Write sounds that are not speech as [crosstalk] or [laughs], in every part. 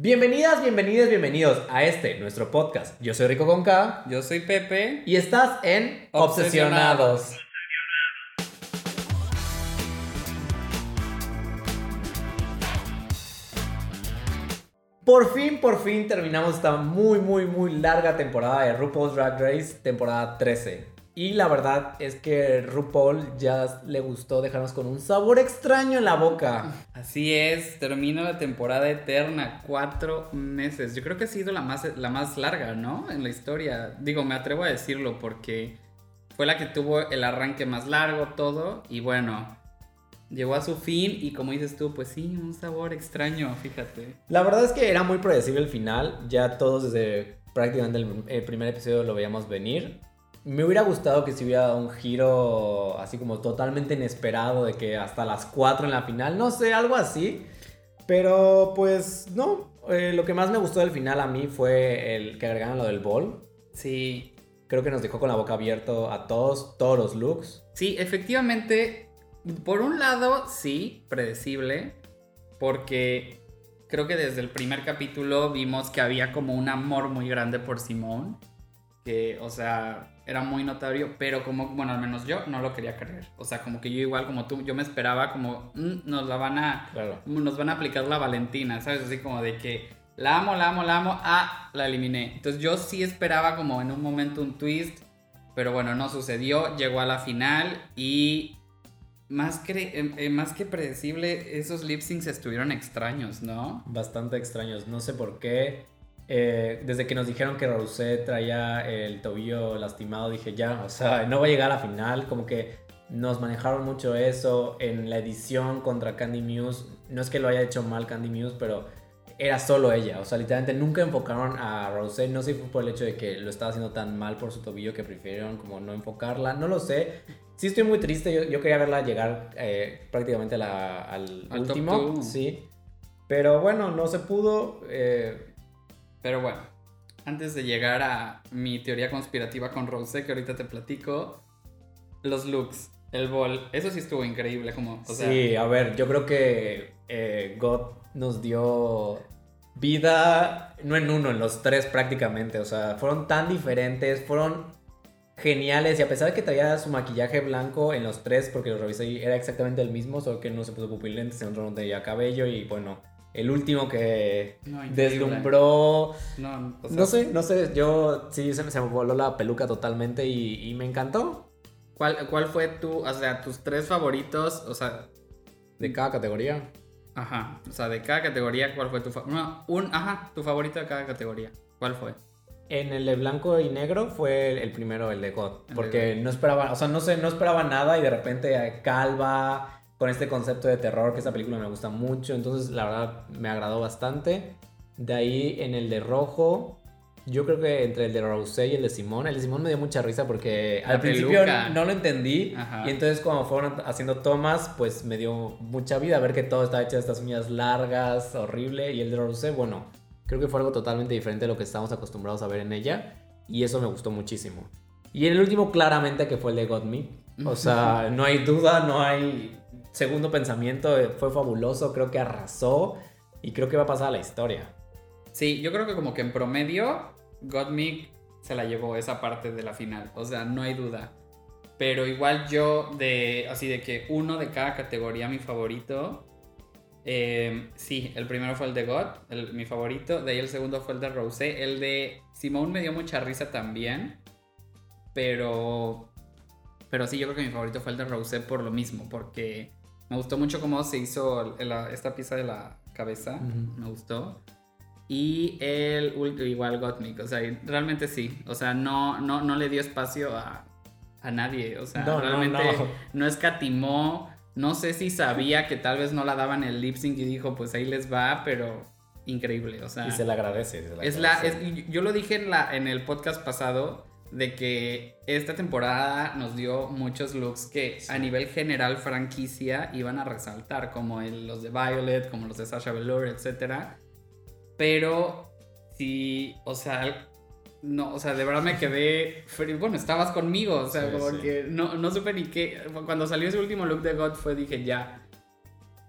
Bienvenidas, bienvenidas, bienvenidos a este, nuestro podcast. Yo soy Rico con K Yo soy Pepe. y estás en Obsesionados. Por fin, por fin terminamos esta muy, muy, muy larga temporada de RuPaul's Drag Race, temporada 13. Y la verdad es que RuPaul ya le gustó dejarnos con un sabor extraño en la boca. Así es, termina la temporada eterna, cuatro meses. Yo creo que ha sido la más, la más larga, ¿no? En la historia. Digo, me atrevo a decirlo porque fue la que tuvo el arranque más largo, todo. Y bueno, llegó a su fin y como dices tú, pues sí, un sabor extraño, fíjate. La verdad es que era muy predecible el final. Ya todos desde prácticamente el, el primer episodio lo veíamos venir. Me hubiera gustado que se hubiera dado un giro así como totalmente inesperado de que hasta las 4 en la final, no sé, algo así. Pero pues no, Eh, lo que más me gustó del final a mí fue el que agregaron lo del ball. Sí, Creo que nos dejó con la boca abierta a todos, todos los looks. Sí, efectivamente, por un lado, sí, predecible, porque creo que desde el primer capítulo vimos que había como un amor muy grande por Simón, que, o sea, era muy notorio, pero como, bueno, al menos yo no lo quería creer. O sea, como que yo igual como tú, yo me esperaba como, "Mm, nos la van a, Claro. nos van a aplicar la Valentina, ¿sabes? Así como de que la amo, la amo, la amo, ah, la eliminé. Entonces yo sí esperaba como en un momento un twist, pero bueno, no sucedió, llegó a la final y más que, eh, eh, más que predecible, esos lip syncs estuvieron extraños, ¿no? Bastante extraños, no sé por qué. Eh, desde que nos dijeron que Rosé traía el tobillo lastimado, dije ya, o sea, no va a llegar a la final. Como que nos manejaron mucho eso en la edición contra Candy Muse. No es que lo haya hecho mal Candy Muse, pero era solo ella. O sea, literalmente nunca enfocaron a Rosé. No sé si fue por el hecho de que lo estaba haciendo tan mal por su tobillo que prefirieron como no enfocarla. No lo sé. Sí estoy muy triste. Yo, yo quería verla llegar eh, prácticamente a la- al, último. Sí. Pero bueno, no se pudo. eh, Pero bueno, antes de llegar a mi teoría conspirativa con Rose, que ahorita te platico, los looks, el bol, eso sí estuvo increíble, como, sí, a ver, yo creo que eh, God nos dio vida, no en uno, en los tres prácticamente. O sea, fueron tan diferentes, fueron geniales. Y a pesar de que traía su maquillaje blanco en los tres, porque lo revisé y era exactamente el mismo, solo que no se puso pupilentes, en otro no tenía cabello. Y bueno, el último que no, deslumbró. No, o sea, No sé, no sé, yo sí se me, se me voló la peluca totalmente y, y me encantó. ¿Cuál, ¿Cuál fue tu, o sea, tus tres favoritos? O sea, De cada categoría. ajá, o sea, de cada categoría, ¿cuál fue tu favorito? No, un, ajá, tu favorito de cada categoría. ¿Cuál fue? En el de blanco y negro fue el, el primero, el de God. El de Porque no esperaba, o sea, no sé, no esperaba nada y de repente eh, calva con este concepto de terror, que esta película me gusta mucho. Entonces, la verdad, me agradó bastante. De ahí, en el de rojo, yo creo que entre el de Rosé y el de Simón, el de Simón me dio mucha risa porque La al principio no lo entendí. Ajá. Y entonces, cuando fueron haciendo tomas, pues me dio mucha vida ver que todo está hecho de estas uñas largas, horrible. Y el de Rosé, bueno, creo que fue algo totalmente diferente de lo que estamos acostumbrados a ver en ella. Y eso me gustó muchísimo. Y en el último, claramente, que fue el de Got Me. O sea, no hay duda, no hay segundo pensamiento. eh, Fue fabuloso, creo que arrasó. Y creo que va a pasar a la historia. Sí, yo creo que como que en promedio, Gottmik se la llevó esa parte de la final. O sea, no hay duda. Pero igual yo, de así de que uno de cada categoría, mi favorito. eh, sí, el primero fue el de God, el- mi favorito. De ahí el segundo fue el de Rosé. El de Simone me dio mucha risa también. Pero. Pero sí, yo creo que mi favorito fue el de Rosé por lo mismo. Porque me gustó mucho cómo se hizo la- esta pieza de la cabeza. Ujú. Me gustó. Y el igual Gottmik, o sea, realmente sí. O sea, no, no, no le dio espacio a, a nadie. O sea, No, no, realmente no. no. escatimó. No sé si sabía que tal vez no la daban el lip sync y dijo, pues ahí les va, pero increíble. O sea, Y se le agradece. se le es la, agradece. es- yo lo dije en, la, en el podcast pasado de que esta temporada nos dio muchos looks que Sí. a nivel general franquicia iban a resaltar, como el- los de Violet, como los de Sasha Velour, etc. Pero sí, o sea, no, o sea, de verdad me quedé frío. Bueno, estabas conmigo, o sea, Sí, como sí. que no, no supe ni qué. Cuando salió ese último look de God fue, dije, ya.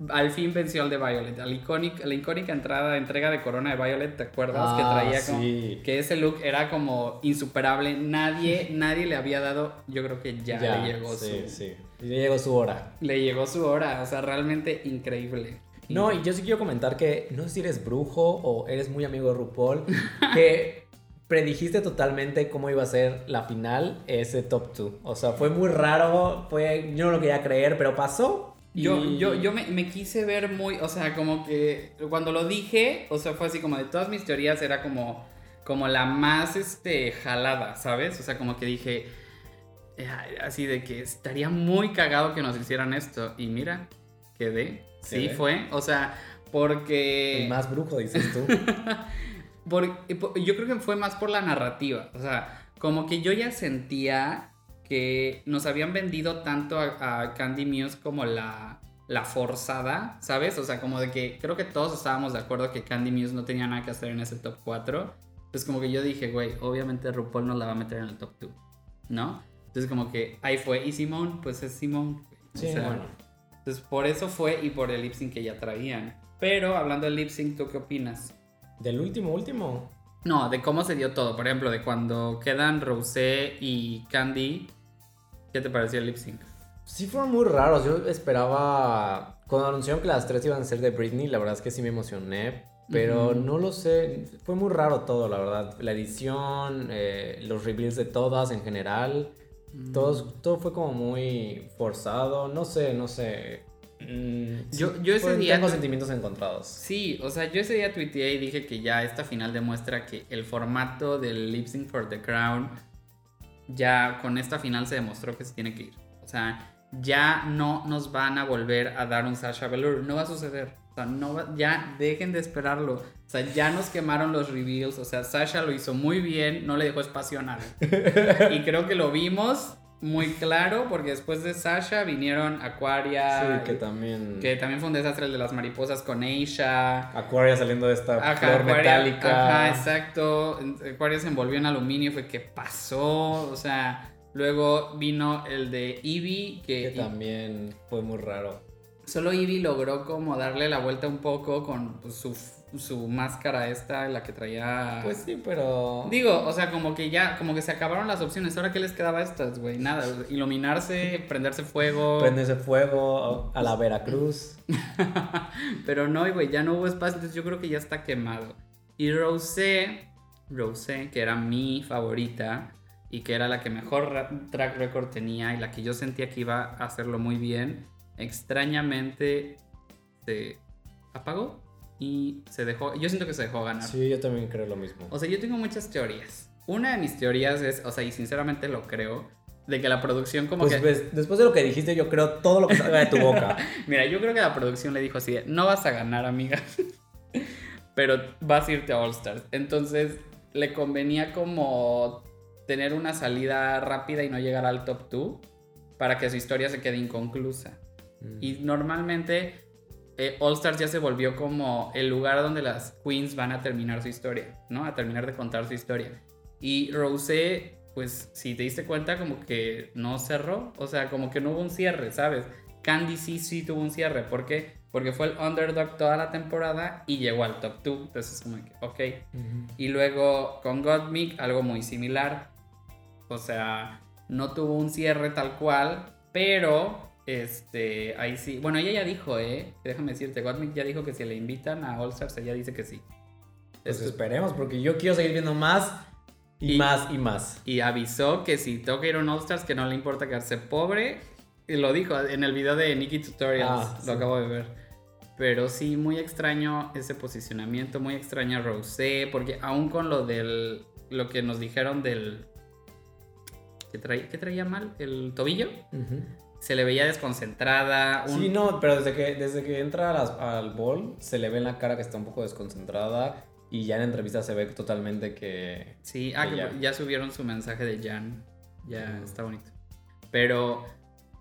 Al fin venció al de Violet. La icónica, la icónica entrada, entrega de corona de Violet, ¿te acuerdas? que Ah, traía como. sí. Que ese look era como insuperable. Nadie, [laughs] nadie le había dado. Yo creo que ya, le llegó sí, su. sí. Le llegó su hora. Le llegó su hora. O sea, realmente increíble. No, y yo sí quiero comentar que no sé si eres brujo o eres muy amigo de RuPaul, [laughs] que predijiste totalmente cómo iba a ser la final ese top 2. O sea, fue muy raro, fue, yo no lo quería creer, pero pasó. Y- Yo, yo, yo me, me quise ver muy, o sea, como que cuando lo dije, o sea, fue así como de todas mis teorías era como, como la más, este, jalada, ¿sabes? O sea, como que dije, eh, así de que estaría muy cagado que nos hicieran esto. Y mira, quedé. Sí Quedé. fue, o sea, porque... El más brujo, dices tú. [laughs] Por- yo creo que fue más por la narrativa. O sea, como que yo ya sentía que nos habían vendido tanto a, a Candy Muse como la, la forzada, ¿sabes? O sea, como de que creo que todos estábamos de acuerdo que Candy Muse no tenía nada que hacer en ese top 4. Entonces como que yo dije, güey, obviamente RuPaul nos la va a meter en el top 2, ¿no? Entonces como que ahí fue. Y Simone, pues es Simone. Sí, O sea, bueno. Entonces por eso fue y por el lip sync que ya traían. Pero hablando del lip sync, ¿tú qué opinas? Del último, último. No, de cómo se dio todo. Por ejemplo, de cuando quedan Rosé y Candy. ¿Qué te pareció el lip sync? Sí fueron muy raros. Yo esperaba. Cuando anunciaron que las tres iban a ser de Britney, la verdad es que sí me emocioné. Pero Ujú. no lo sé. Fue muy raro todo, la verdad. La edición, eh, los reveals de todas en general. Todos, todo fue como muy forzado. No sé, no sé. Mm, Yo- sí, yo ese día Tengo sentimientos encontrados. Sí, o sea, yo ese día tuiteé y dije que ya esta final demuestra que el formato del lip sync for the crown ya con esta final se demostró que se tiene que ir. O sea, ya no nos van a volver a dar un Sasha Velour. No va a suceder. O sea, no va- ya dejen de esperarlo. O sea, ya nos quemaron los reveals. O sea, Sasha lo hizo muy bien, no le dejó espacio a nada. [laughs] y creo que lo vimos muy claro porque después de Sasha vinieron Aquaria. sí, que también. que también fue un desastre el de las mariposas con Aisha. Aquaria saliendo de esta Ajá, flor Aquaria- metálica. Ajá, exacto. Aquaria se envolvió en aluminio, fue que pasó. O sea, luego vino el de Eevee, que, Que también fue muy raro. solo Eevee logró como darle la vuelta un poco con pues, su, su máscara esta, la que traía. Pues sí, pero. Digo, o sea, como que ya, como que se acabaron las opciones. Ahora, ¿qué les quedaba a estas, güey? Nada, iluminarse, prenderse fuego. Prende ese fuego a la Veracruz. [laughs] Pero no, güey, ya no hubo espacio, entonces yo creo que ya está quemado. Y Rosé, Rosé, que era mi favorita y que era la que mejor ra- track record tenía y la que yo sentía que iba a hacerlo muy bien, extrañamente se apagó y se dejó, yo siento que se dejó ganar. Sí, yo también creo lo mismo. O sea, yo tengo muchas teorías. Una de mis teorías es, o sea, y sinceramente lo creo, de que la producción como Pues que... ves, después de lo que dijiste, yo creo todo lo que salga de tu boca. [laughs] Mira, yo creo que la producción le dijo así, de, no vas a ganar, amiga, [laughs] pero vas a irte a All Stars. Entonces, le convenía como tener una salida rápida y no llegar al top 2 para que su historia se quede inconclusa. Y normalmente eh, All Stars ya se volvió como el lugar donde las queens van a terminar su historia, ¿no? A terminar de contar su historia. Y Rosé, pues si te diste cuenta, como que no cerró, o sea, como que no hubo un cierre, ¿sabes? Candy sí, sí tuvo un cierre, ¿por qué? Porque fue el underdog toda la temporada y llegó al top 2, entonces como que, ok. Y luego con Gottmik algo muy similar. O sea, no tuvo un cierre tal cual, pero este, ahí sí. Bueno, ella ya dijo, ¿eh? Déjame decirte, Gottmik ya dijo que si le invitan a All Stars, ella dice que sí. Pues Esto- esperemos, porque yo quiero seguir viendo más y, Y- más y más. y avisó que si toca ir a un All Stars, que no le importa quedarse pobre. Y lo dijo en el video de Nikki Tutorials, Ah, lo sí. acabo de ver. Pero sí, muy extraño ese posicionamiento, muy extraño a Rosé, porque aún con lo del, lo que nos dijeron del, ¿qué traía, qué traía mal? ¿El tobillo? Ujú. Se le veía desconcentrada. un- Sí, no, pero desde que, desde que entra las- al bol, se le ve en la cara que está un poco desconcentrada. Y ya en entrevista se ve totalmente que. Sí, ah, que ya. ya. subieron su mensaje de Jan. Ya está bonito. Pero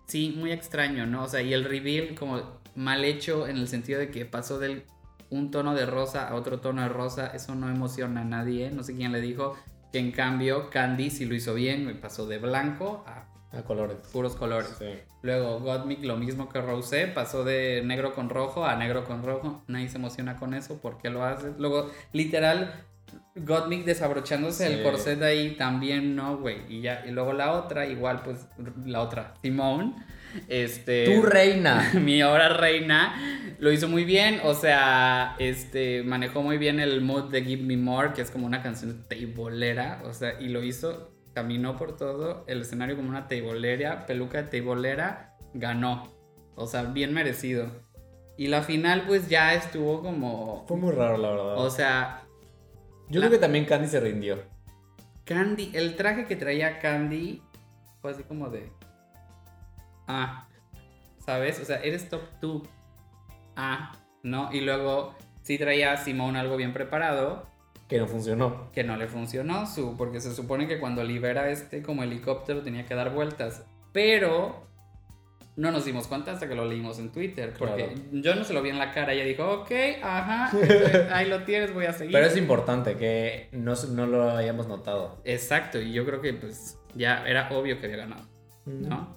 sí, muy extraño, ¿no? O sea, y el reveal como mal hecho en el sentido de que pasó del un tono de rosa a otro tono de rosa, eso no emociona a nadie, no sé quién le dijo, que en cambio Candy sí lo hizo bien, pasó de blanco a A colores. puros colores. Sí. Luego Gottmik lo mismo que Rosé, pasó de negro con rojo a negro con rojo. Nadie se emociona con eso, ¿por qué lo haces? Luego, literal, Gottmik desabrochándose Sí. el corset ahí también no, güey. Y ya, y luego la otra, igual pues la otra, Simone, este Tu reina. [laughs] mi ahora reina lo hizo muy bien, o sea, este manejó muy bien el mood de Give Me More, que es como una canción teibolera, o sea, y lo hizo, caminó por todo el escenario como una teibolera, peluca de teibolera, ganó, o sea, bien merecido. Y la final pues ya estuvo como, Fue muy raro, la verdad. o sea, Yo la- creo que también Candy se rindió. Candy, el traje que traía Candy fue así como de. Ah, ¿sabes? O sea, eres top 2. Ah, ¿no? Y luego sí traía a Simón algo bien preparado Que no funcionó. que no le funcionó, su, porque se supone que cuando libera este como helicóptero tenía que dar vueltas. Pero no nos dimos cuenta hasta que lo leímos en Twitter. Porque Claro. yo no se lo vi en la cara. Ella dijo, ok, ajá, [laughs] este, ahí lo tienes, voy a seguir. Pero es importante que no, no lo hayamos notado. Exacto, y yo creo que pues ya era obvio que había ganado, ¿no?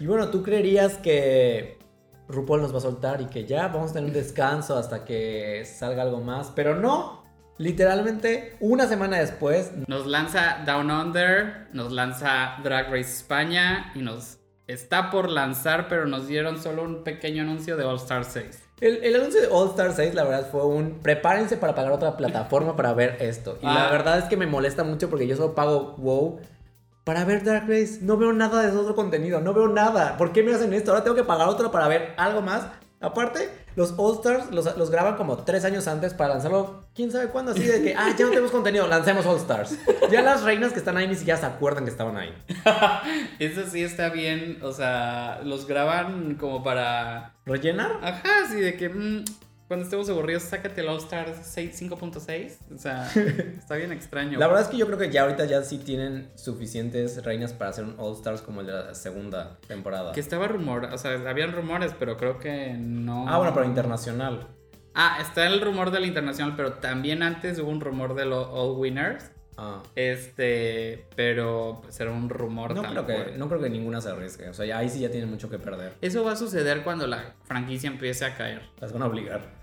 Y bueno, ¿tú creerías que RuPaul nos va a soltar y que ya vamos a tener un descanso hasta que salga algo más? Pero no. Literalmente, una semana después, Nos lanza Down Under, nos lanza Drag Race España y nos está por lanzar, pero nos dieron solo un pequeño anuncio de All Star 6. el, el anuncio de All Star 6, la verdad, fue un prepárense para pagar otra plataforma para ver esto. Y la Ah. verdad es que me molesta mucho porque yo solo pago WoW para ver Drag Race. No veo nada de ese otro contenido, no veo nada. ¿Por qué me hacen esto? Ahora tengo que pagar otro para ver algo más. Aparte, los All Stars los, los graban como tres años antes para lanzarlo, quién sabe cuándo, así de que, ah, ya no tenemos contenido, lancemos All Stars. Ya las reinas que están ahí ni siquiera se acuerdan que estaban ahí. [laughs] Eso sí está bien, o sea, los graban como para... ¿Rellenar? Ajá, así de que mm, cuando estemos aburridos, sácate el All Star 6 5.6. O sea, [laughs] está bien extraño. La verdad es que yo creo que ya ahorita ya sí tienen suficientes reinas para hacer un All Stars como el de la segunda temporada. Que estaba rumor, o sea, habían rumores, pero creo que no... Ah, bueno, pero internacional. Ah, está el rumor del internacional, pero también antes hubo un rumor de los All Winners. Ah. Este, pero pues era un rumor No tan creo, que, no creo que ninguna se arriesgue. O sea, ahí sí ya tienen mucho que perder. Eso va a suceder cuando la franquicia empiece a caer. Las van a obligar.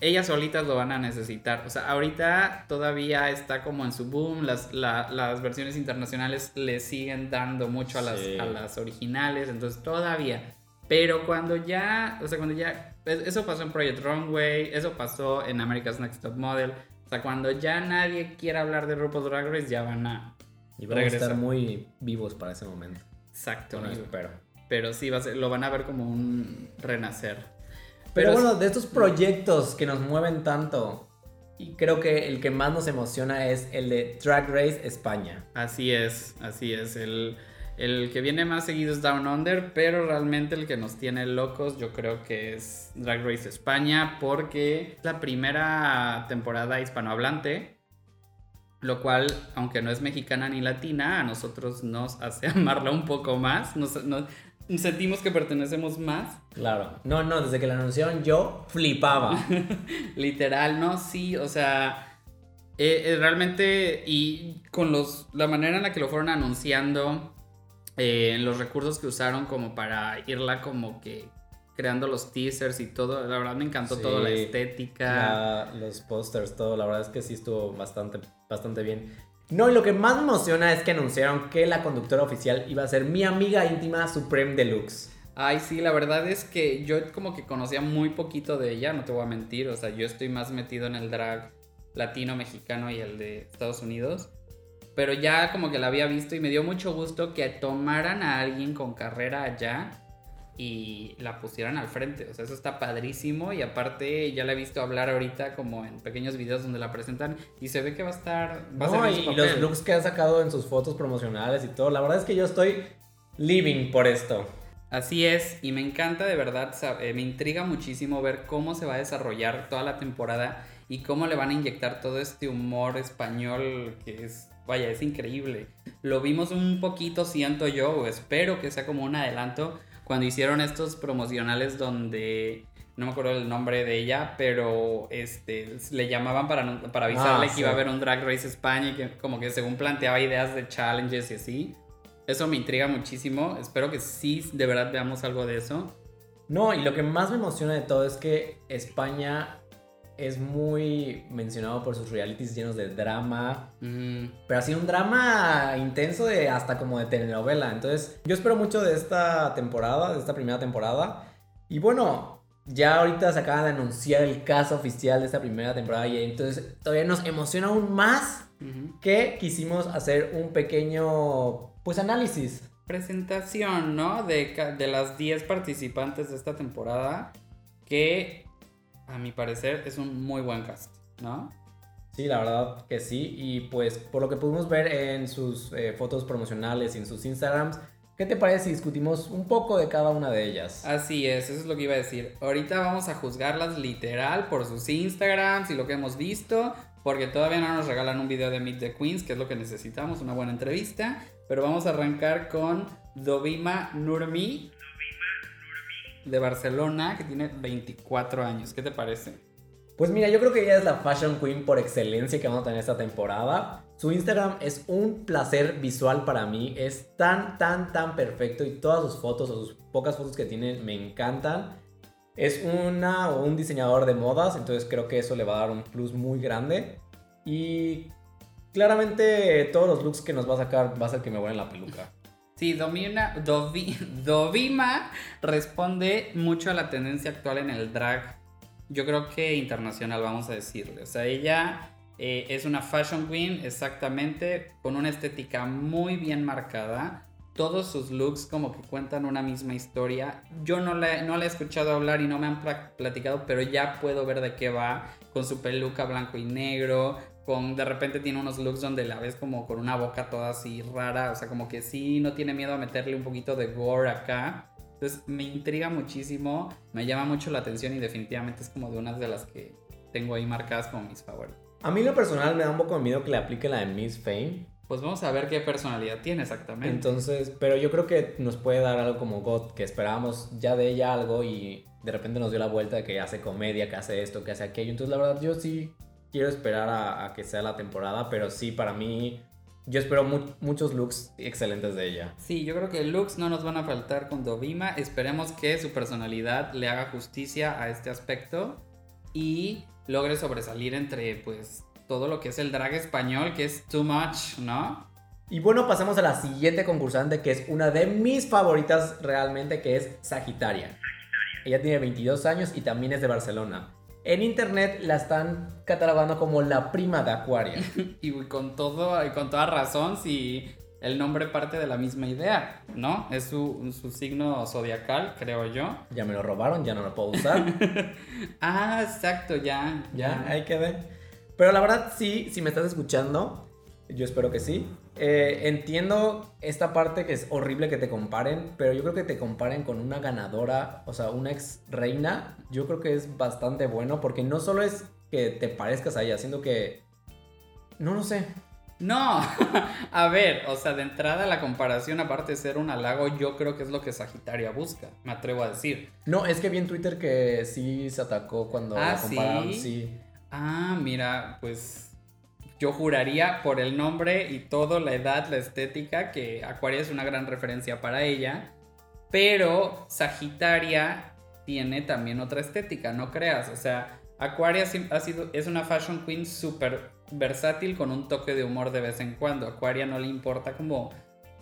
Ellas solitas lo van a necesitar. O sea, ahorita todavía está como en su boom. Las, la- las versiones internacionales le siguen dando mucho a las, Sí. a las originales. Entonces todavía. Pero cuando ya. O sea, cuando ya. es- Eso pasó en Project Runway. Eso pasó en America's Next Top Model. O sea, cuando ya nadie quiera hablar de RuPaul's Drag Race, ya van a. Y Regresa. a estar muy vivos para ese momento. Exacto. Bueno, espero. Pero sí, va a ser- lo van a ver como un renacer. Pero, Pero bueno, de estos proyectos que nos mueven tanto, y creo que el que más nos emociona es el de Drag Race España. Así es, así es. El, el que viene más seguido es Down Under, pero realmente el que nos tiene locos yo creo que es Drag Race España porque es la primera temporada hispanohablante, lo cual, aunque no es mexicana ni latina, a nosotros nos hace [laughs] amarla un poco más, nos, nos- sentimos que pertenecemos más. Claro. No, no, desde que la anunciaron yo flipaba. [laughs] Literal, no, sí, o sea, eh, eh, realmente y con los, la manera en la que lo fueron anunciando, eh, los recursos que usaron como para irla como que creando los teasers y todo, la verdad me encantó Sí. toda la estética. La- los pósters, todo, la verdad es que sí estuvo bastante, bastante bien. No, y lo que más me emociona es que anunciaron que la conductora oficial iba a ser mi amiga íntima Supreme Deluxe. Ay, sí, la verdad es que yo como que conocía muy poquito de ella, no te voy a mentir, o sea, yo estoy más metido en el drag latino, mexicano y el de Estados Unidos, pero ya como que la había visto y me dio mucho gusto que tomaran a alguien con carrera allá y la pusieran al frente, o sea, eso está padrísimo y aparte ya la he visto hablar ahorita como en pequeños videos donde la presentan y se ve que va a estar... Va a No, ser y, y los looks que ha sacado en sus fotos promocionales y todo, la verdad es que yo estoy living por esto. Así es, y me encanta de verdad, sab- eh, me intriga muchísimo ver cómo se va a desarrollar toda la temporada y cómo le van a inyectar todo este humor español que es, vaya, es increíble. Lo vimos un poquito, siento yo, o espero que sea como un adelanto, cuando hicieron estos promocionales donde, no me acuerdo el nombre de ella, pero este, le llamaban para, para avisarle Ah, que iba a sí. haber un Drag Race España y que como que según planteaba ideas de challenges y así. Eso me intriga muchísimo. Espero que sí, de verdad veamos algo de eso. No, y lo que más me emociona de todo es que España es muy mencionado por sus realities llenos de drama, Mm, pero así un drama intenso de hasta como de telenovela. Entonces, yo espero mucho de esta temporada, de esta primera temporada. Y bueno, ya ahorita se acaba de anunciar el caso oficial de esta primera temporada y entonces todavía nos emociona aún más que quisimos hacer un pequeño pues análisis. presentación, ¿no? De, de las 10 participantes de esta temporada, que a mi parecer es un muy buen cast, ¿no? Sí, la verdad que sí. Y pues por lo que pudimos ver en sus eh, fotos promocionales y en sus Instagrams, ¿qué te parece si discutimos un poco de cada una de ellas? Así es, eso es lo que iba a decir. Ahorita vamos a juzgarlas literal por sus Instagrams y lo que hemos visto, porque todavía no nos regalan un video de Meet the Queens, que es lo que necesitamos, una buena entrevista. Pero vamos a arrancar con Dovima Nurmi de Barcelona, que tiene 24 años. ¿Qué te parece? Pues mira, yo creo que ella es la fashion queen por excelencia que vamos a tener esta temporada. Su Instagram es un placer visual para mí. Es tan, tan, tan perfecto y todas sus fotos o sus pocas fotos que tiene me encantan. Es una o un diseñador de modas, entonces creo que eso le va a dar un plus muy grande. Y claramente todos los looks que nos va a sacar va a ser que me vuelen la peluca. Sí, Domina, Dovi- [laughs] Dovima responde mucho a la tendencia actual en el drag. Yo creo que internacional, vamos a decirle. O sea, ella eh, es una fashion queen, exactamente, con una estética muy bien marcada. Todos sus looks como que cuentan una misma historia. Yo no la, no la he escuchado hablar y no me han pla- platicado, pero ya puedo ver de qué va. Con su peluca blanco y negro, con de repente tiene unos looks donde la ves como con una boca toda así rara, o sea, como que sí, no tiene miedo a meterle un poquito de gore acá. Entonces me intriga muchísimo, me llama mucho la atención y definitivamente es como de unas de las que tengo ahí marcadas como mis favoritas. A mí lo personal me da un poco de miedo que le aplique la de Miss Fame. Pues vamos a ver qué personalidad tiene exactamente. Entonces, pero yo creo que nos puede dar algo como God, que esperábamos ya de ella algo y de repente nos dio la vuelta de que hace comedia, que hace esto, que hace aquello. Entonces, la verdad, yo sí quiero esperar a, a que sea la temporada, pero sí, para mí, yo espero mu- muchos looks excelentes de ella. Sí, yo creo que looks no nos van a faltar con Dovima. Esperemos que su personalidad le haga justicia a este aspecto y logre sobresalir entre pues todo lo que es el drag español, que es too much, ¿no? Y bueno, pasamos a la siguiente concursante, que es una de mis favoritas realmente, que es Sagitaria. Ella tiene 22 años y también es de Barcelona. En internet la están catalogando como la prima de Acuaria. [laughs] Y con todo y con toda razón si el nombre parte de la misma idea, ¿no? Es su, su signo zodiacal, creo yo. Ya me lo robaron, ya no lo puedo usar. [laughs] Ah, exacto, ya, Ya, ahí quedé. Pero la verdad, sí, si me estás escuchando, yo espero que sí. Eh, entiendo esta parte que es horrible que te comparen, pero yo creo que te comparen con una ganadora, o sea, una ex reina, yo creo que es bastante bueno porque no solo es que te parezcas a ella, sino que... No lo sé. No, [laughs] a ver, o sea, de entrada la comparación, aparte de ser un halago, yo creo que es lo que Sagitaria busca, me atrevo a decir. No, es que vi en Twitter que sí se atacó cuando Ah, la compararon, ¿sí? sí. Ah, mira, pues yo juraría por el nombre y todo, la edad, la estética, que Acuaria es una gran referencia para ella, pero Sagitaria tiene también otra estética, no creas, o sea, Acuaria sim- ha sido, es una fashion queen súper versátil con un toque de humor de vez en cuando. Acuaria no le importa como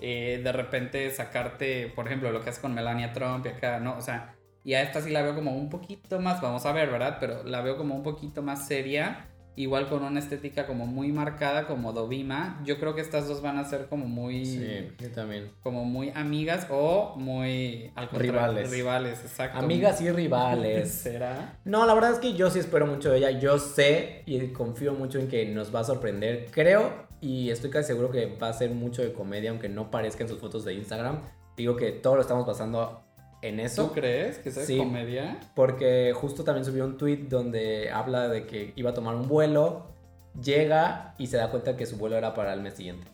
eh, de repente sacarte, por ejemplo, lo que hace con Melania Trump y acá, ¿no? O sea, y a esta sí la veo como un poquito más, vamos a ver, ¿verdad? Pero la veo como un poquito más seria, igual con una estética como muy marcada como Dovima. Yo creo que estas dos van a ser como muy Sí, yo también. como muy amigas o muy al contrario, Rivales. Rivales, exacto. Amigas y rivales. [laughs] ¿Será? No, la verdad es que yo sí espero mucho de ella. Yo sé y confío mucho en que nos va a sorprender. Creo y estoy casi seguro que va a ser mucho de comedia, aunque no parezca en sus fotos de Instagram. Digo que todo lo estamos pasando en ¿Tú eso. crees que es Sí. comedia? Porque justo también subió un tweet donde habla de que iba a tomar un vuelo, llega y se da cuenta que su vuelo era para el mes siguiente.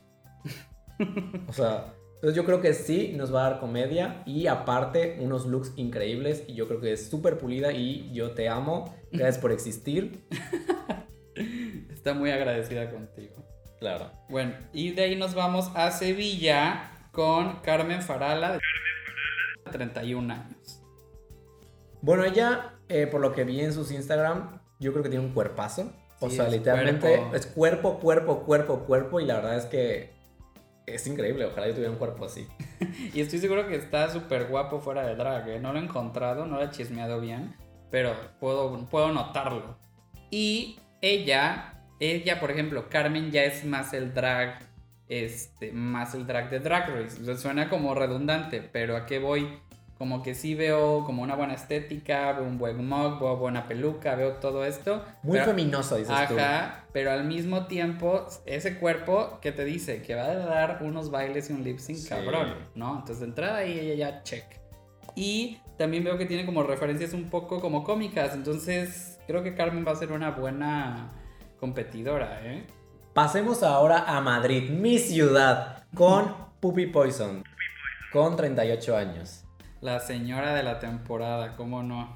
[laughs] O sea, entonces yo creo que sí nos va a dar comedia y aparte unos looks increíbles y yo creo que es súper pulida y yo te amo. Gracias por existir. [laughs] Está muy agradecida contigo. Claro. Bueno, y de ahí nos vamos a Sevilla con Carmen Farala, de 31 años. Bueno, ella, eh, por lo que vi en sus Instagram, yo creo que tiene un cuerpazo. O Sí, sea, es literalmente cuerpo. es cuerpo, cuerpo, cuerpo, cuerpo. Y la verdad es que es increíble. Ojalá yo tuviera un cuerpo así. [laughs] Y estoy seguro que está súper guapo fuera de drag. ¿eh? No lo he encontrado, no lo he chismeado bien, pero puedo, puedo notarlo. Y ella, ella, por ejemplo, Carmen ya es más el drag, este, más el drag de Drag Race. Suena como redundante, pero ¿a qué voy? Como que sí veo como una buena estética, veo un buen mug, veo buena peluca, veo todo esto. Muy pero- feminoso, dices tú. Ajá, pero al mismo tiempo, ese cuerpo que te dice que va a dar unos bailes y un lip sync Sí. cabrón, ¿no? Entonces de entrada ahí ella ya check. Y también veo que tiene como referencias un poco como cómicas, entonces creo que Carmen va a ser una buena competidora, ¿eh? Pasemos ahora a Madrid, mi ciudad, con Puppy Poison. Con 38 años. La señora de la temporada, ¿cómo no?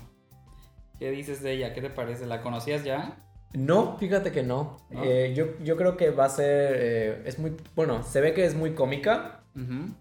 ¿Qué dices de ella? ¿Qué te parece? ¿La conocías ya? No, fíjate que no. ¿No? Eh, yo, yo creo que va a ser. eh, es muy. Bueno, se ve que es muy cómica.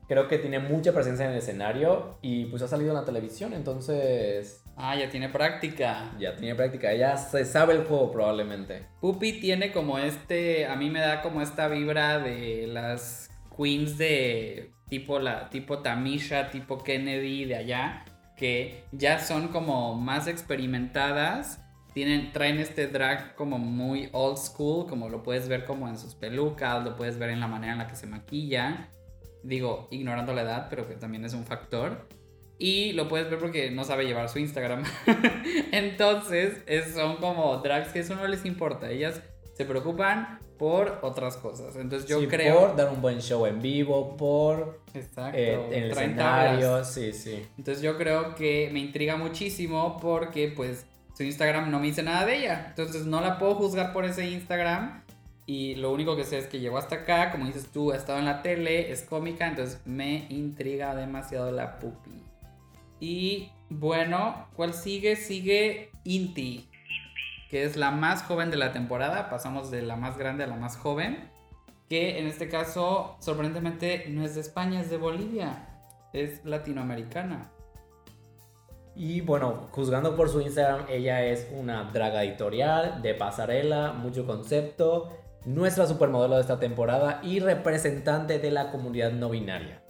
Creo que tiene mucha presencia en el escenario. Y pues ha salido en la televisión. Entonces. Ah, ya tiene práctica. Ya tiene práctica. Ella se sabe el juego probablemente. Puppy tiene como este, a mí me da como esta vibra de las queens de tipo la tipo Tamisha, tipo Kennedy de allá, que ya son como más experimentadas, tienen traen este drag como muy old school, como lo puedes ver como en sus pelucas, lo puedes ver en la manera en la que se maquilla. Digo, ignorando la edad, pero que también es un factor. Y lo puedes ver porque no sabe llevar su Instagram. [laughs] Entonces, es- son como drags que eso no les importa. Ellas se preocupan por otras cosas. Entonces, yo Sí, creo. Por dar un buen show en vivo, por. Exacto. eh, en el escenario. tablas. Sí, sí. Entonces, yo creo que me intriga muchísimo porque, pues, su Instagram no me dice nada de ella. Entonces, no la puedo juzgar por ese Instagram. Y lo único que sé es que llegó hasta acá, como dices tú, ha estado en la tele, es cómica, entonces me intriga demasiado la pupi. Y bueno, ¿cuál sigue? Sigue Inti, que es la más joven de la temporada. Pasamos de la más grande a la más joven. Que en este caso, sorprendentemente, no es de España, es de Bolivia. Es latinoamericana. Y bueno, juzgando por su Instagram, ella es una draga editorial de pasarela, mucho concepto, nuestra supermodelo de esta temporada y representante de la comunidad no binaria.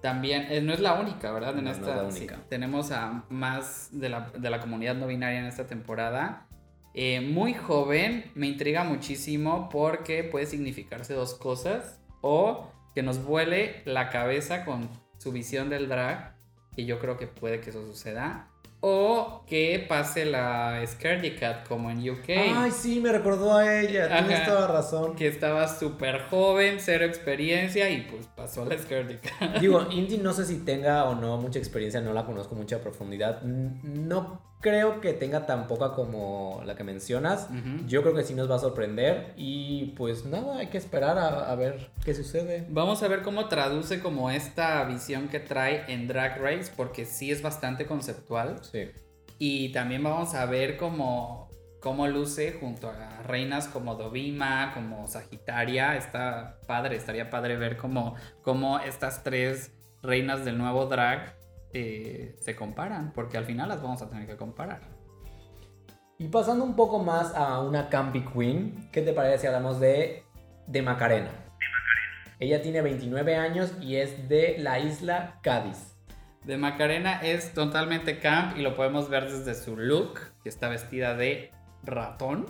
También, eh, no es la única, ¿verdad? En No, no es esta, sí. tenemos a más de la, de la comunidad no binaria en esta temporada. Eh, muy joven, me intriga muchísimo porque puede significarse dos cosas. O que nos vuele la cabeza con su visión del drag, que yo creo que puede que eso suceda. O que pase la Scaredy Cat como en UK. Ay, sí, me recordó a ella, tienes toda razón. que estaba súper joven, cero experiencia y pues pasó la Scaredy Cat. [laughs] Digo, Indy no sé si tenga o no mucha experiencia, no la conozco mucha profundidad. No creo que tenga tan poca como la que mencionas. Yo creo que sí nos va a sorprender y pues nada, hay que esperar a, a ver qué sucede. Vamos a ver cómo traduce como esta visión que trae en Drag Race, porque sí es bastante conceptual. Sí. Y también vamos a ver cómo, cómo luce junto a reinas como Dovima, como Sagitaria. Está padre, estaría padre ver cómo, cómo estas tres reinas del nuevo drag eh, se comparan, porque al final las vamos a tener que comparar. Y pasando un poco más a una Campy Queen, ¿qué te parece si hablamos de, de Macarena? Ella tiene 29 años y es de la isla Cádiz. De Macarena es totalmente camp y lo podemos ver desde su look, que está vestida de ratón.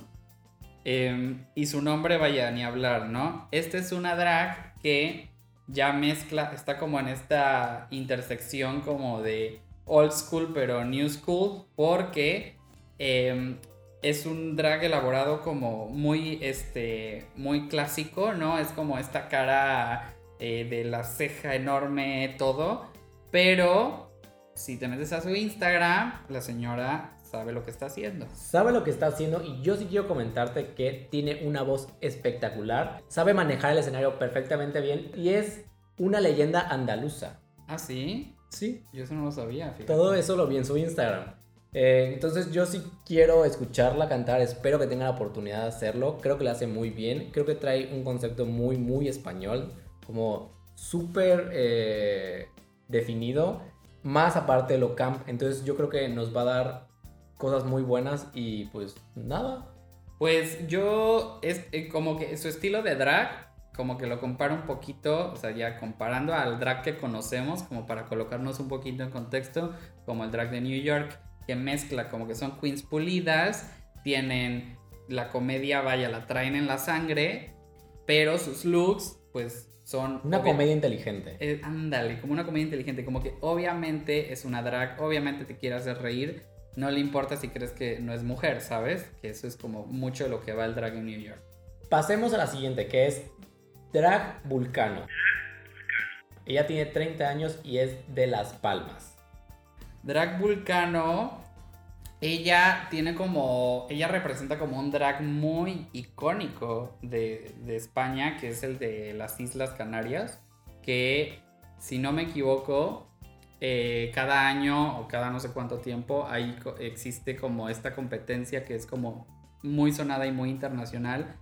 Em, y su nombre, vaya, ni hablar, ¿no? Esta es una drag que ya mezcla, está como en esta intersección como de old school pero new school, porque em, es un drag elaborado como muy, este, muy clásico, ¿no? Es como esta cara eh, de la ceja enorme, todo. Pero si te metes a su Instagram, la señora sabe lo que está haciendo. Sabe lo que está haciendo y yo sí quiero comentarte que tiene una voz espectacular, sabe manejar el escenario perfectamente bien y es una leyenda andaluza. ¿Ah, sí? Sí, Yo eso no lo sabía, fíjate. todo eso lo vi en su Instagram. Eh, entonces yo sí quiero escucharla cantar, espero que tenga la oportunidad de hacerlo, creo que lo hace muy bien, creo que trae un concepto muy, muy español, como súper eh, definido, más aparte de lo camp. Entonces yo creo que nos va a dar cosas muy buenas y pues nada. Pues yo es eh, como que su estilo de drag, como que lo comparo un poquito, o sea, ya comparando al drag que conocemos, como para colocarnos un poquito en contexto, como el drag de New York, que mezcla como que son queens pulidas, tienen la comedia, vaya, la traen en la sangre, pero sus looks, pues son... Una comedia inteligente. eh, ándale, como una comedia inteligente, como que obviamente es una drag, obviamente te quiere hacer reír, no le importa si crees que no es mujer, ¿sabes? Que eso es como mucho de lo que va el drag en New York. Pasemos a la siguiente, que es Drag Vulcano. Ella tiene 30 años y es de Las Palmas. Drag Vulcano, ella tiene como, ella representa como un drag muy icónico de, de España, que es el de las Islas Canarias, que si no me equivoco, eh, cada año o cada no sé cuánto tiempo ahí existe como esta competencia que es como muy sonada y muy internacional,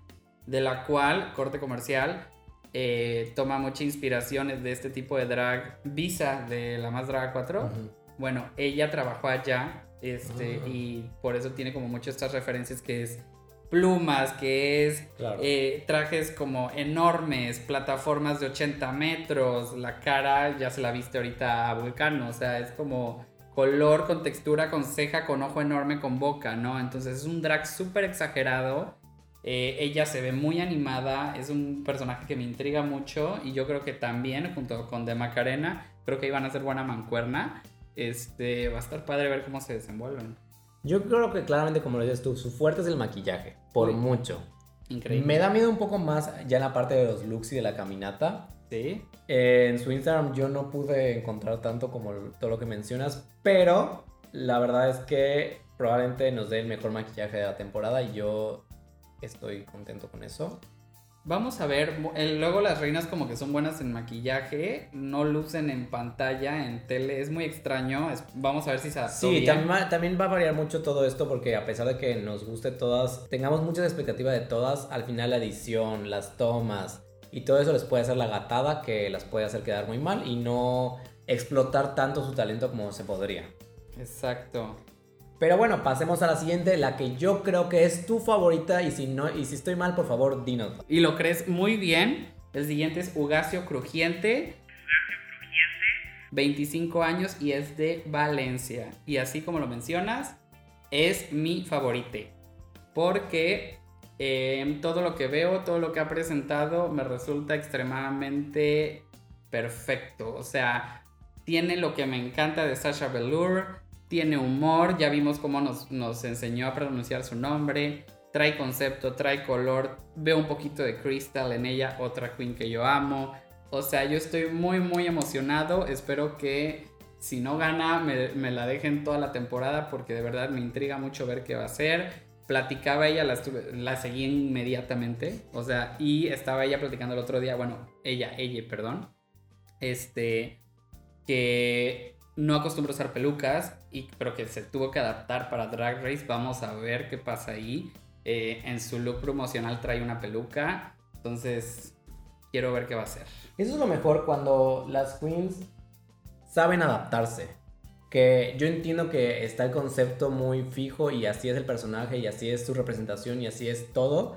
de la cual, corte comercial, eh, toma mucha inspiración de este tipo de drag Visa de la Más Drag 4. Ujú. Bueno, ella trabajó allá este, Ah. y por eso tiene como muchas estas referencias que es plumas, que es Claro. eh, trajes como enormes, plataformas de 80 metros, la cara ya se la viste ahorita a Vulcano, o sea, es como color con textura, con ceja, con ojo enorme, con boca, ¿no? Entonces es un drag súper exagerado. Eh, ella se ve muy animada, es un personaje que me intriga mucho y yo creo que también junto con De Macarena, creo que iban a ser buena mancuerna. Este, va a estar padre ver cómo se desenvuelven. Yo creo que claramente, como lo dices tú, su fuerte es el maquillaje, por Uy. mucho. Increíble. Me da miedo un poco más ya en la parte de los looks y de la caminata. Sí. Eh, en su Instagram yo no pude encontrar tanto como todo lo que mencionas, pero la verdad es que probablemente nos dé el mejor maquillaje de la temporada y yo estoy contento con eso. Vamos a ver, luego las reinas como que son buenas en maquillaje, no lucen en pantalla, en tele, es muy extraño, es- vamos a ver si se adaptó Sí, bien. también va a variar mucho todo esto porque a pesar de que nos guste todas, tengamos muchas expectativas de todas, al final la edición, las tomas y todo eso les puede hacer la gatada que las puede hacer quedar muy mal y no explotar tanto su talento como se podría. Exacto. Pero bueno, pasemos a la siguiente, la que yo creo que es tu favorita y si no y si estoy mal, por favor, dinos. Y lo crees muy bien, el siguiente es Ugacio Crujiente. 25 años y es de Valencia. Y así como lo mencionas, es mi favorite. Porque eh, todo lo que veo, todo lo que ha presentado, me resulta extremadamente perfecto. O sea, tiene lo que me encanta de Sasha Velour, tiene humor, ya vimos cómo nos, nos enseñó a pronunciar su nombre, trae concepto, trae color, veo un poquito de Crystal en ella, otra queen que yo amo. O sea, yo estoy muy, muy emocionado. Espero que si no gana, me, me la dejen toda la temporada porque de verdad me intriga mucho ver qué va a hacer. Platicaba ella, la, estuve- la seguí inmediatamente. O sea, y estaba ella platicando el otro día, bueno, ella, ella, perdón. Este, que no acostumbra usar pelucas, y, pero que se tuvo que adaptar para Drag Race. Vamos a ver qué pasa ahí. Eh, en su look promocional trae una peluca. Entonces, quiero ver qué va a hacer. Eso es lo mejor cuando las queens saben adaptarse. Que yo entiendo que está el concepto muy fijo y así es el personaje y así es su representación y así es todo.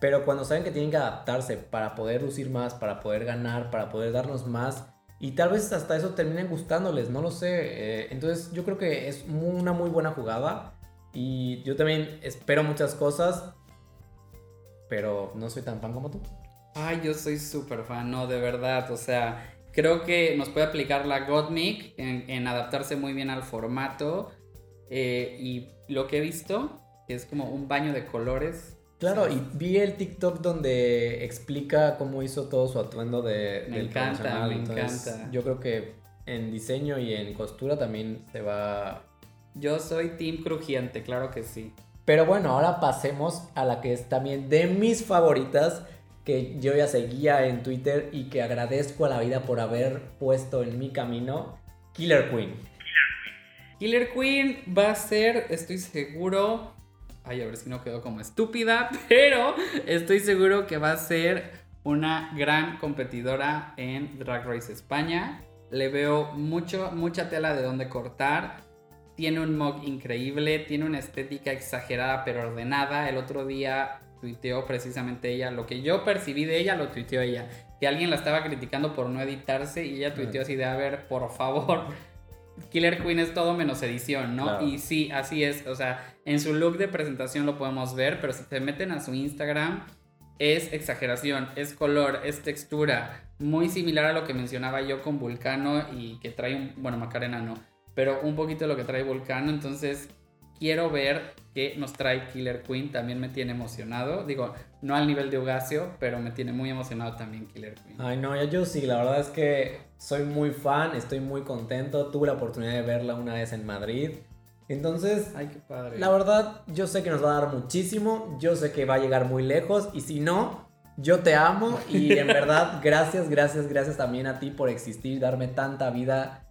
Pero cuando saben que tienen que adaptarse para poder lucir más, para poder ganar, para poder darnos más. Y tal vez hasta eso terminen gustándoles, no lo sé. Eh, entonces yo creo que es mu- una muy buena jugada. Y yo también espero muchas cosas. Pero no soy tan fan como tú. Ay, yo soy súper fan, no, de verdad. O sea, creo que nos puede aplicar la Godmic en, en adaptarse muy bien al formato. Eh, y lo que he visto, es como un baño de colores. Claro, y vi el TikTok donde explica cómo hizo todo su atuendo de, Me del encanta, me entonces, encanta. Yo creo que en diseño y en costura también se va. Yo soy Team Crujiente, claro que sí. Pero bueno, ahora pasemos a la que es también de mis favoritas, que yo ya seguía en Twitter y que agradezco a la vida por haber puesto en mi camino, Killer Queen. Killer Queen va a ser, estoy seguro. Ay, a ver si no quedó como estúpida, [laughs] pero estoy seguro que va a ser una gran competidora en Drag Race España. Le veo mucho, mucha tela de donde cortar. Tiene un mug increíble, tiene una estética exagerada pero ordenada. El otro día tuiteó precisamente ella, lo que yo percibí de ella lo tuiteó ella. Que alguien la estaba criticando por no editarse y ella tuiteó así de, a ver, por favor, Killer Queen es todo menos edición, ¿no? Claro. Y sí, así es. O sea, en su look de presentación lo podemos ver, pero si te meten a su Instagram, es exageración, es color, es textura. Muy similar a lo que mencionaba yo con Vulcano y que trae un. Bueno, Macarena no, pero un poquito de lo que trae Vulcano. Entonces, quiero ver qué nos trae Killer Queen. También me tiene emocionado. Digo, no al nivel de Ugacio, pero me tiene muy emocionado también Killer Queen. Ay, no, yo sí, la verdad es que soy muy fan, estoy muy contento. Tuve la oportunidad de verla una vez en Madrid. Entonces, Ay, qué padre. la verdad, yo sé que nos va a dar muchísimo. Yo sé que va a llegar muy lejos. Y si no, yo te amo. Y en [laughs] verdad, gracias, gracias, gracias también a ti por existir, darme tanta vida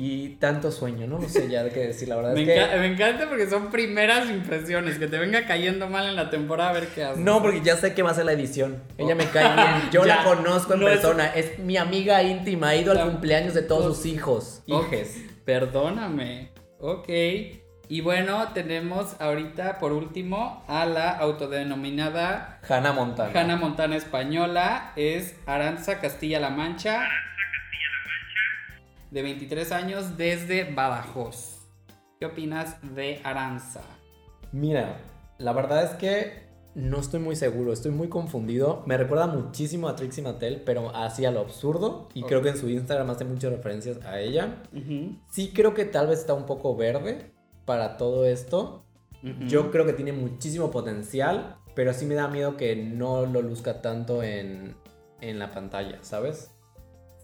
y tanto sueño. No, no sé ya de qué decir, la verdad Me, es que. enca- me encanta porque son primeras impresiones. Que te venga cayendo mal en la temporada a ver qué haces. No, porque ya sé que va a ser la edición. Ella me cae bien. [laughs] Yo la conozco en No persona. Es... mi amiga íntima. Ha ido al cumpleaños de todos sus hijos. Hijes. Perdóname. Ok. Y bueno, tenemos ahorita por último a la autodenominada Hannah Montana. Hannah Montana española. Es Aranza Castilla-La Mancha. De 23 años desde Badajoz. ¿Qué opinas de Aranza? Mira, la verdad es que no estoy muy seguro. Estoy muy confundido. Me recuerda muchísimo a Trixie Mattel, pero así a lo absurdo. Y creo que en su Instagram hace muchas referencias a ella. Sí creo que tal vez está un poco verde para todo esto. Yo creo que tiene muchísimo potencial, pero sí me da miedo que no lo luzca tanto en, en la pantalla, ¿sabes?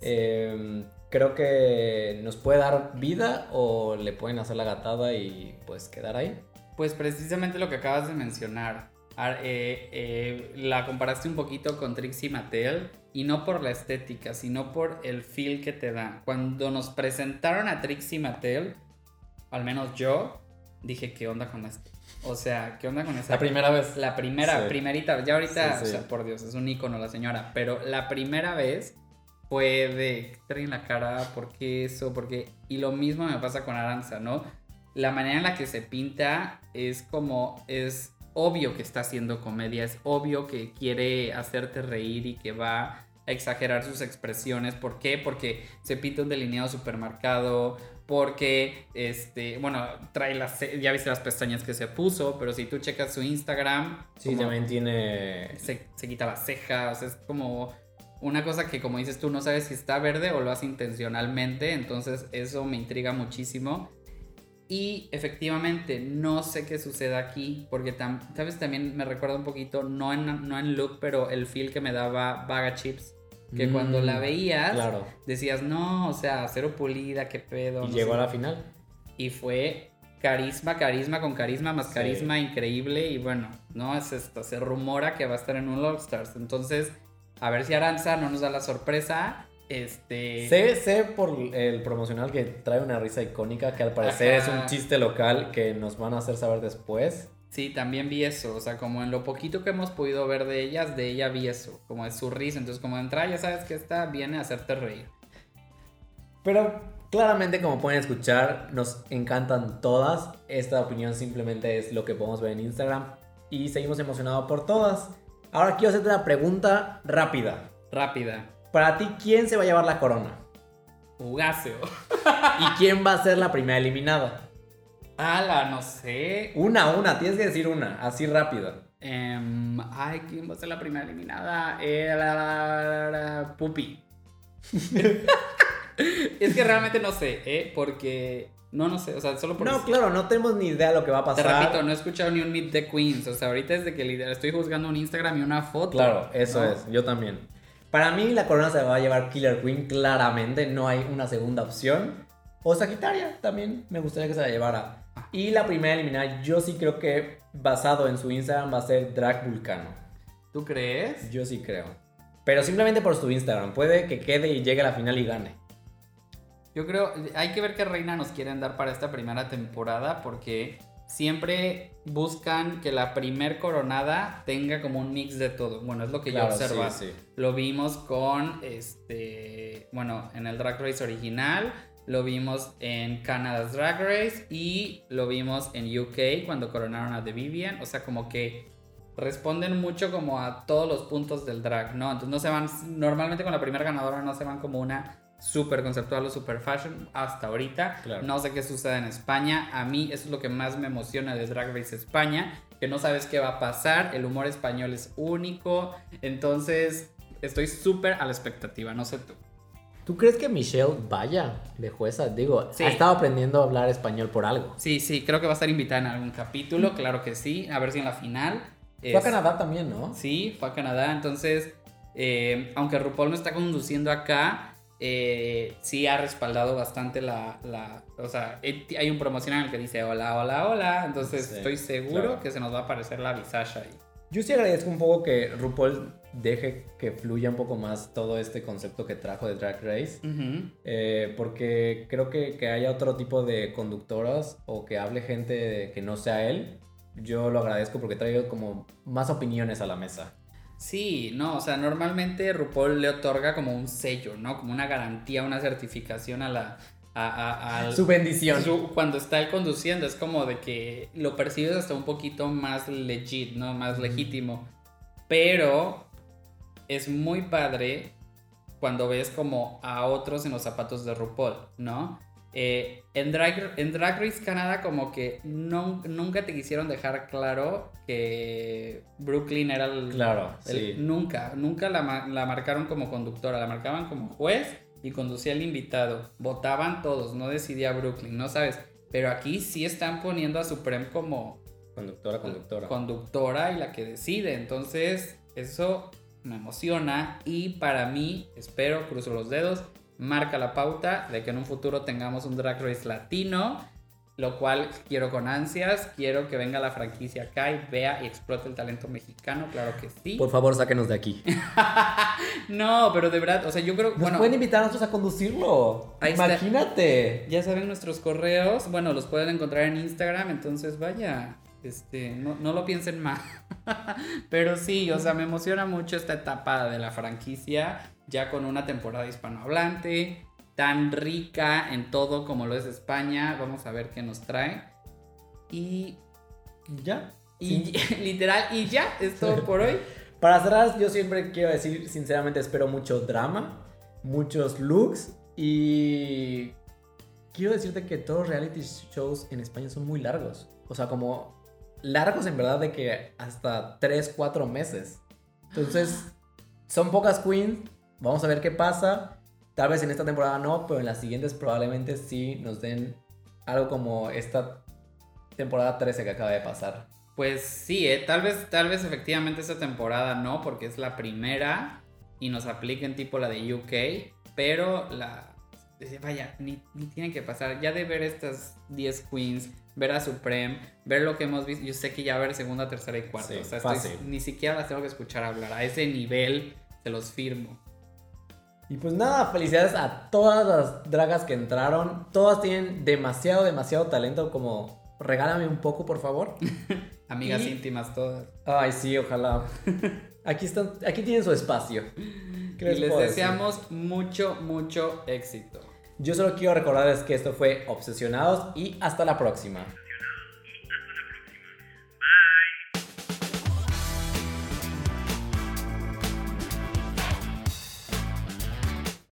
Eh, creo que nos puede dar vida o le pueden hacer la gatada y pues quedar ahí. Pues precisamente lo que acabas de mencionar. Ar- eh, eh, la comparaste un poquito con Trixie Mattel y no por la estética, sino por el feel que te da. Cuando nos presentaron a Trixie Mattel, al menos yo, dije, ¿qué onda con esto? O sea, ¿qué onda con esa? La primera vez. La primera, Sí. primerita, ya ahorita, Sí, o sí. sea, por Dios, es un icono la señora, pero la primera vez fue de, ¿qué trae en la cara? ¿Por qué eso? ¿Por qué? Y lo mismo me pasa con Aranza, ¿no? La manera en la que se pinta es como, es obvio que está haciendo comedia, es obvio que quiere hacerte reír y que va a exagerar sus expresiones. ¿Por qué? Porque se pinta un delineado supermercado, porque, este, bueno, trae las, ya viste las pestañas que se puso, pero si tú checas su Instagram, Sí, como también tiene... se, se quita la ceja, o sea, es como una cosa que como dices tú no sabes si está verde o lo hace intencionalmente, entonces eso me intriga muchísimo. Y efectivamente, no sé qué sucede aquí, porque tam- sabes, también me recuerda un poquito, no en, no en look, pero el feel que me daba Vaga Chips, que Mm, cuando la veías, Claro. decías, no, o sea, cero pulida, qué pedo. Y no llegó sé". a la final. Y fue carisma, carisma con carisma más Sí. carisma increíble. Y bueno, no es esto. Se rumora que va a estar en un All Stars. Entonces, a ver si Aranza no nos da la sorpresa. Este. Sé, sé por el promocional que trae una risa icónica que al parecer Ajá. es un chiste local que nos van a hacer saber después. Sí, también vi eso. O sea, como en lo poquito que hemos podido ver de ellas, de ella vi eso. Como es su risa. Entonces, como de entrada, ya sabes que esta viene a hacerte reír. Pero claramente, como pueden escuchar, nos encantan todas. Esta opinión simplemente es lo que podemos ver en Instagram. Y seguimos emocionados por todas. Ahora quiero hacerte una pregunta rápida. Rápida. Para ti, ¿quién se va a llevar la corona? Ugáceo. [laughs] ¿Y quién va a ser la primera eliminada? Ala, no sé. Una, una, tienes que decir una, así rápido. Em, ay, ¿quién va a ser la primera eliminada? Eh, la, la, la, la, Pupi. [laughs] es que realmente no sé, ¿eh? Porque. No, no sé, o sea, solo por. No, claro, no tenemos ni idea de lo que va a Te pasar. repito, no he escuchado ni un Meet the Queens. O sea, ahorita es de que literal estoy juzgando un Instagram y una foto. Claro, eso ¿no? es, yo también. Para mí la corona se va a llevar Killer Queen, claramente, no hay una segunda opción. O Sagitaria, también me gustaría que se la llevara. Y la primera eliminada, yo sí creo que basado en su Instagram va a ser Drag Vulcano. ¿Tú crees? Yo sí creo. Pero simplemente por su Instagram, puede que quede y llegue a la final y gane. Yo creo, hay que ver qué reina nos quieren dar para esta primera temporada porque siempre buscan que la primer coronada tenga como un mix de todo. Bueno, es lo que yo observo. sí, sí. Lo vimos con este, bueno, en el Drag Race original, lo vimos en Canada's Drag Race y lo vimos en UK cuando coronaron a The Vivian, o sea, como que responden mucho como a todos los puntos del drag, ¿no? Entonces no se van, normalmente con la primera ganadora no se van como una super conceptual o super fashion hasta ahorita. Claro. No sé qué sucede en España. A mí eso es lo que más me emociona de Drag Race España, que no sabes qué va a pasar, el humor español es único, entonces estoy súper a la expectativa, no sé tú. ¿Tú crees que Michelle vaya de jueza? Digo, Sí. ha estado aprendiendo a hablar español por algo. Sí, sí, creo que va a estar invitada en algún capítulo, claro que sí, a ver si en la final. Fue a Canadá también, ¿no? Sí, fue a Canadá. Entonces, eh, aunque RuPaul no está conduciendo acá, eh, sí ha respaldado bastante la, la- O sea, eh, hay un promocional que dice hola, hola, hola. Entonces, Sí, estoy seguro claro. que se nos va a aparecer la visage ahí. Yo sí agradezco un poco que RuPaul deje que fluya un poco más todo este concepto que trajo de Drag Race. Ujú. Eh, porque creo que, que haya otro tipo de conductoras o que hable gente que no sea él. Yo lo agradezco porque traigo como más opiniones a la mesa. Sí, no, o sea, normalmente RuPaul le otorga como un sello, ¿no? Como una garantía, una certificación a la. A, Su bendición. Su- cuando está él conduciendo es como de que lo percibes hasta un poquito más legit, ¿no? Más legítimo. Pero es muy padre cuando ves como a otros en los zapatos de RuPaul, ¿no? Eh, en, Drag, en Drag Race Canadá como que no- nunca te quisieron dejar claro que Brooklyn era el... Claro, el- sí. Nunca, nunca la, la marcaron como conductora, la marcaban como juez y conducía el invitado. Votaban todos, no decidía Brooklyn, no sabes. Pero aquí sí están poniendo a Supreme como Conductora, conductora. conductora y la que decide. Entonces, eso me emociona y para mí, espero, cruzo los dedos, marca la pauta de que en un futuro tengamos un Drag Race latino, lo cual quiero con ansias, quiero que venga la franquicia acá y vea y explote el talento mexicano, claro que sí. Por favor, sáquenos de aquí. [laughs] No, pero de verdad, o sea, yo creo, Nos bueno, pueden invitar a nosotros a conducirlo. Ahí está. Imagínate. ya saben nuestros correos, bueno, los pueden encontrar en Instagram, entonces vaya, este, no, no lo piensen más. [laughs] Pero sí, o sea, me emociona mucho esta etapa de la franquicia, ya con una temporada hispanohablante, tan rica en todo como lo es España, vamos a ver qué nos trae. Y, Ya. y [laughs] literal, y ya, es todo por hoy. Para cerrar, yo siempre quiero decir, sinceramente, espero mucho drama, muchos looks y quiero decirte que todos los reality shows en España son muy largos. O sea, como largos en verdad de que hasta 3, 4 meses. Entonces, son pocas queens, vamos a ver qué pasa. Tal vez en esta temporada no, pero en las siguientes probablemente sí nos den algo como esta temporada 13 que acaba de pasar. Pues sí, eh, tal vez, tal vez efectivamente esta temporada no, porque es la primera y nos apliquen tipo la de UK, pero la vaya, ni, ni tiene que pasar. Ya de ver estas 10 queens, ver a Supreme, ver lo que hemos visto, yo sé que ya va a haber segunda, tercera y cuarta. Sí, o sea, estoy- ni siquiera las tengo que escuchar hablar. A ese nivel se los firmo. Y pues nada, felicidades a todas las dragas que entraron. Todas tienen demasiado, demasiado talento. Como regálame un poco, por favor. [laughs] Amigas Y- íntimas todas. Ay, sí, ojalá. [laughs] Aquí están, aquí tienen su espacio. ¿Qué Y les decir? deseamos mucho, mucho éxito. Yo solo quiero recordarles que esto fue Obsesionados y hasta la próxima.